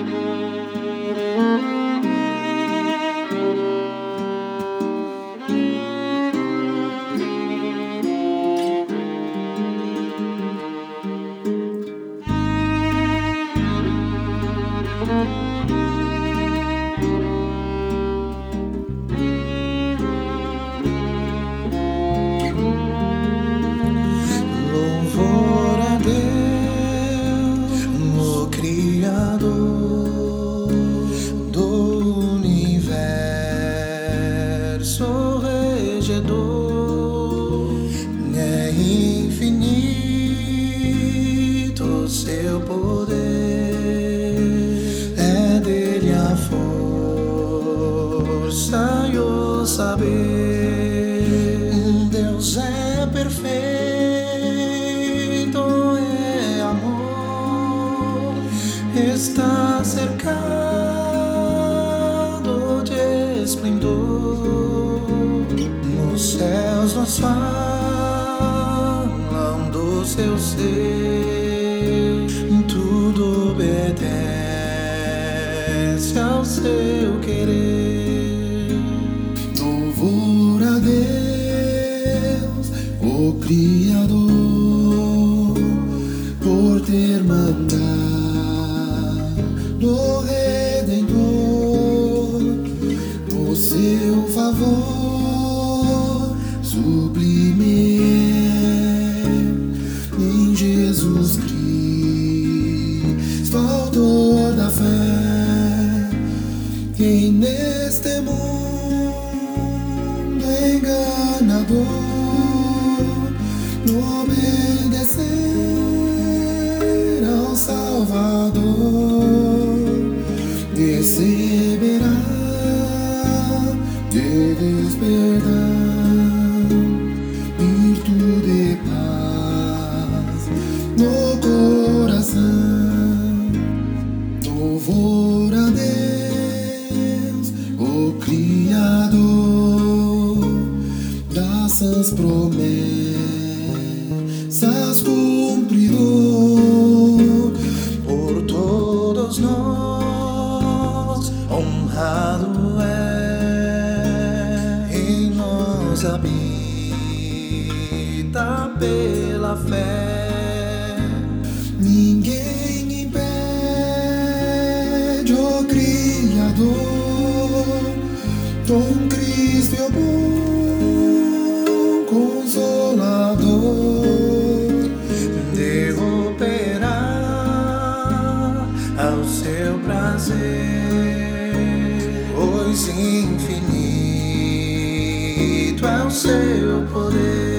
Louvor seu poder, é dele a força e o saber. Deus é perfeito, é amor, está cercado de esplendor. Nos céus nos falam do seu ser, obedece ao seu querer. Louvor a Deus, o Criador, por ter mandado o Redentor, o seu favor sublime receberá deles perdão, virtude e paz no coração. Louvor a Deus, o Criador, graças promessas habita pela fé. Ninguém impede o Criador. Com Cristo é o bom consolador. Derrubará ao seu prazer, pois infinito é o seu poder.